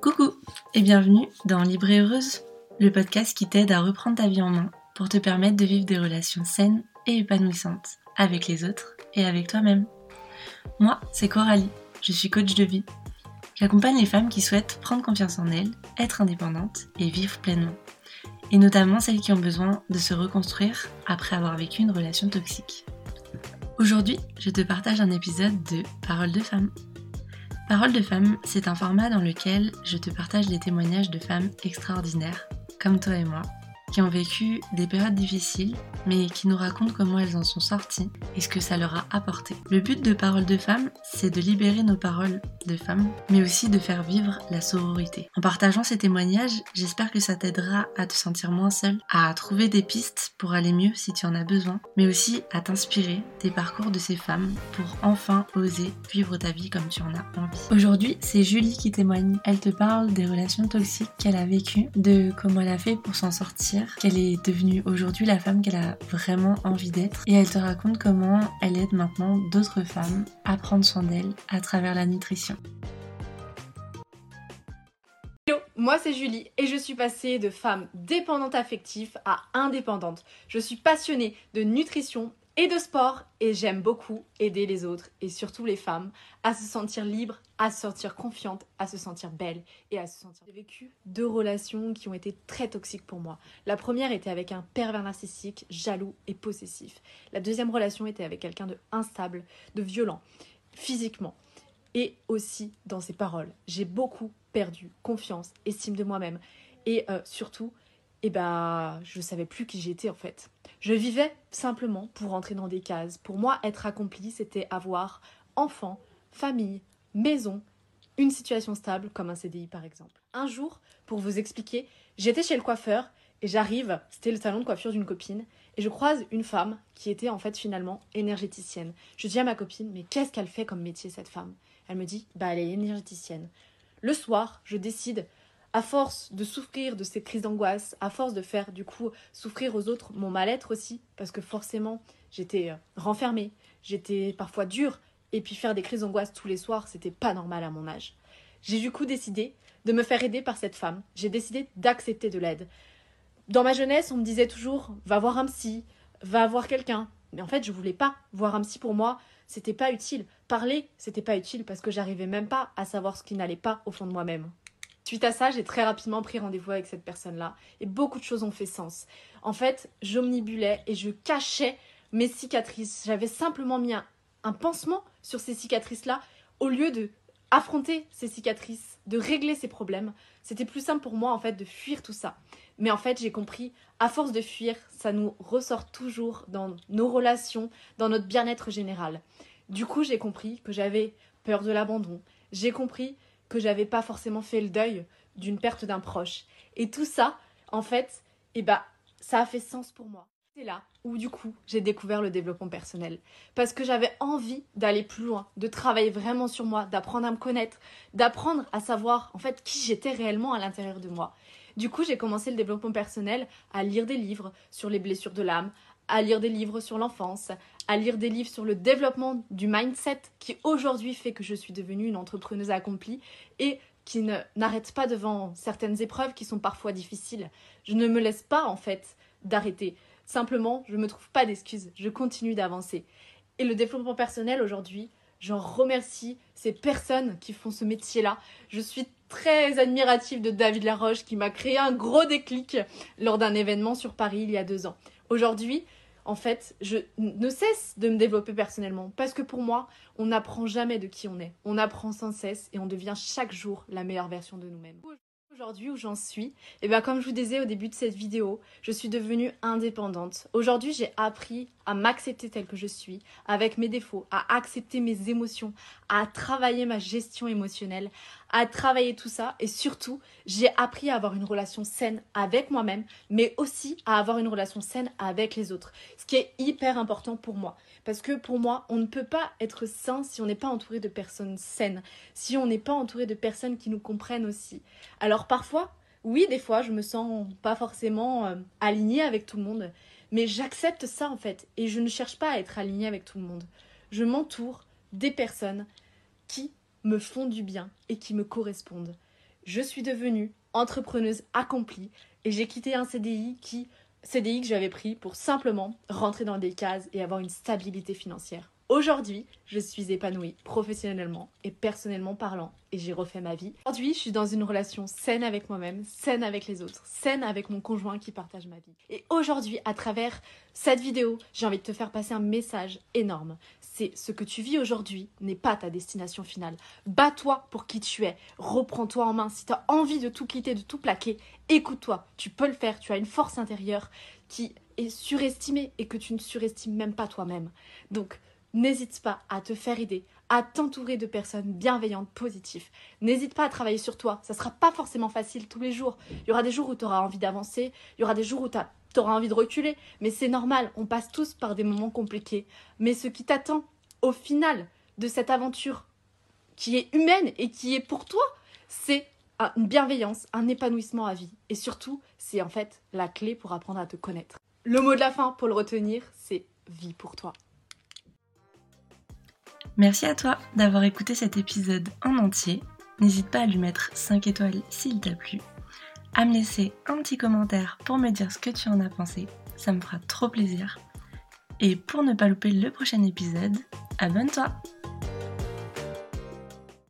Coucou et bienvenue dans Libre Heureuse, le podcast qui t'aide à reprendre ta vie en main pour te permettre de vivre des relations saines et épanouissantes avec les autres et avec toi-même. Moi, c'est Coralie, je suis coach de vie. J'accompagne les femmes qui souhaitent prendre confiance en elles, être indépendantes et vivre pleinement. Et notamment celles qui ont besoin de se reconstruire après avoir vécu une relation toxique. Aujourd'hui, je te partage un épisode de Parole de femme. Parole de femme, c'est un format dans lequel je te partage les témoignages de femmes extraordinaires, comme toi et moi, qui ont vécu des périodes difficiles, mais qui nous racontent comment elles en sont sorties et ce que ça leur a apporté. Le but de Parole de Femmes, c'est de libérer nos paroles de femmes, mais aussi de faire vivre la sororité. En partageant ces témoignages, j'espère que ça t'aidera à te sentir moins seule, à trouver des pistes pour aller mieux si tu en as besoin, mais aussi à t'inspirer des parcours de ces femmes pour enfin oser vivre ta vie comme tu en as envie. Aujourd'hui, c'est Julie qui témoigne. Elle te parle des relations toxiques qu'elle a vécues, de comment elle a fait pour s'en sortir qu'elle est devenue aujourd'hui la femme qu'elle a vraiment envie d'être. Et elle te raconte comment elle aide maintenant d'autres femmes à prendre soin d'elles à travers la nutrition. Hello, moi c'est Julie et je suis passée de femme dépendante affective à indépendante. Je suis passionnée de nutrition et de sport et j'aime beaucoup aider les autres et surtout les femmes à se sentir libres, à se sentir confiantes, à se sentir belles et à se sentir. J'ai vécu deux relations qui ont été très toxiques pour moi. La première était avec un pervers narcissique, jaloux et possessif. La deuxième relation était avec quelqu'un de instable, de violent, physiquement et aussi dans ses paroles. J'ai beaucoup perdu confiance, estime de moi-même et euh, surtout et bah je savais plus qui j'étais en fait. Je vivais simplement pour entrer dans des cases. Pour moi, être accompli, c'était avoir enfant, famille, maison, une situation stable comme un CDI par exemple. Un jour, pour vous expliquer, j'étais chez le coiffeur et j'arrive, c'était le salon de coiffure d'une copine, et je croise une femme qui était en fait finalement énergéticienne. Je dis à ma copine, mais qu'est-ce qu'elle fait comme métier cette femme? Elle me dit, bah elle est énergéticienne. Le soir, je décide à force de souffrir de ces crises d'angoisse, à force de faire du coup souffrir aux autres mon mal-être aussi, parce que forcément j'étais euh, renfermée, j'étais parfois dure, et puis faire des crises d'angoisse tous les soirs, c'était pas normal à mon âge. J'ai du coup décidé de me faire aider par cette femme, j'ai décidé d'accepter de l'aide. Dans ma jeunesse, on me disait toujours va voir un psy, va voir quelqu'un. Mais en fait, je voulais pas voir un psy pour moi, c'était pas utile. Parler, c'était pas utile parce que j'arrivais même pas à savoir ce qui n'allait pas au fond de moi-même. Suite à ça, j'ai très rapidement pris rendez-vous avec cette personne-là et beaucoup de choses ont fait sens. En fait, j'omnibulais et je cachais mes cicatrices. J'avais simplement mis un, pansement sur ces cicatrices-là au lieu de affronter ces cicatrices, de régler ces problèmes. C'était plus simple pour moi en fait de fuir tout ça. Mais en fait, j'ai compris, à force de fuir, ça nous ressort toujours dans nos relations, dans notre bien-être général. Du coup, j'ai compris que j'avais peur de l'abandon. J'ai compris que j'avais pas forcément fait le deuil d'une perte d'un proche. Et tout ça, en fait, eh ben, ça a fait sens pour moi. C'est là où du coup j'ai découvert le développement personnel. Parce que j'avais envie d'aller plus loin, de travailler vraiment sur moi, d'apprendre à me connaître, d'apprendre à savoir en fait qui j'étais réellement à l'intérieur de moi. Du coup j'ai commencé le développement personnel à lire des livres sur les blessures de l'âme, à lire des livres sur l'enfance, à lire des livres sur le développement du mindset qui aujourd'hui fait que je suis devenue une entrepreneuse accomplie et qui n'arrête pas devant certaines épreuves qui sont parfois difficiles. Je ne me laisse pas en fait d'arrêter. Simplement, je ne me trouve pas d'excuses, je continue d'avancer. Et le développement personnel aujourd'hui, j'en remercie ces personnes qui font ce métier-là. Je suis très admirative de David Laroche qui m'a créé un gros déclic lors d'un événement sur Paris il y a deux ans. Aujourd'hui, en fait, je ne cesse de me développer personnellement parce que pour moi, on n'apprend jamais de qui on est. On apprend sans cesse et on devient chaque jour la meilleure version de nous-mêmes. Aujourd'hui où j'en suis, et eh bien comme je vous disais au début de cette vidéo, je suis devenue indépendante. Aujourd'hui, j'ai appris à m'accepter telle que je suis, avec mes défauts, à accepter mes émotions, à travailler ma gestion émotionnelle, à travailler tout ça et surtout, j'ai appris à avoir une relation saine avec moi-même, mais aussi à avoir une relation saine avec les autres, ce qui est hyper important pour moi. Parce que pour moi, on ne peut pas être sain si on n'est pas entouré de personnes saines, si on n'est pas entouré de personnes qui nous comprennent aussi. Alors parfois, oui, des fois, je me sens pas forcément euh, alignée avec tout le monde, mais j'accepte ça en fait et je ne cherche pas à être alignée avec tout le monde. Je m'entoure des personnes qui me font du bien et qui me correspondent. je suis devenue entrepreneuse accomplie et j'ai quitté un CDI qui CDI que j'avais pris pour simplement rentrer dans des cases et avoir une stabilité financière. Aujourd'hui, je suis épanouie professionnellement et personnellement parlant et j'ai refait ma vie. Aujourd'hui, je suis dans une relation saine avec moi-même, saine avec les autres, saine avec mon conjoint qui partage ma vie. Et aujourd'hui, à travers cette vidéo, j'ai envie de te faire passer un message énorme. C'est ce que tu vis aujourd'hui n'est pas ta destination finale. Bats-toi pour qui tu es. Reprends-toi en main. Si tu as envie de tout quitter, de tout plaquer, écoute-toi. Tu peux le faire. Tu as une force intérieure qui est surestimée et que tu ne surestimes même pas toi-même. Donc, n'hésite pas à te faire aider, à t'entourer de personnes bienveillantes, positives. N'hésite pas à travailler sur toi. Ça ne sera pas forcément facile tous les jours. Il y aura des jours où tu auras envie d'avancer, il y aura des jours où tu auras envie de reculer, mais c'est normal, on passe tous par des moments compliqués. Mais ce qui t'attend au final de cette aventure qui est humaine et qui est pour toi, c'est une bienveillance, un épanouissement à vie. Et surtout, c'est en fait la clé pour apprendre à te connaître. Le mot de la fin pour le retenir, c'est vie pour toi. Merci à toi d'avoir écouté cet épisode en entier. N'hésite pas à lui mettre 5 étoiles s'il t'a plu, à me laisser un petit commentaire pour me dire ce que tu en as pensé, ça me fera trop plaisir. Et pour ne pas louper le prochain épisode, abonne-toi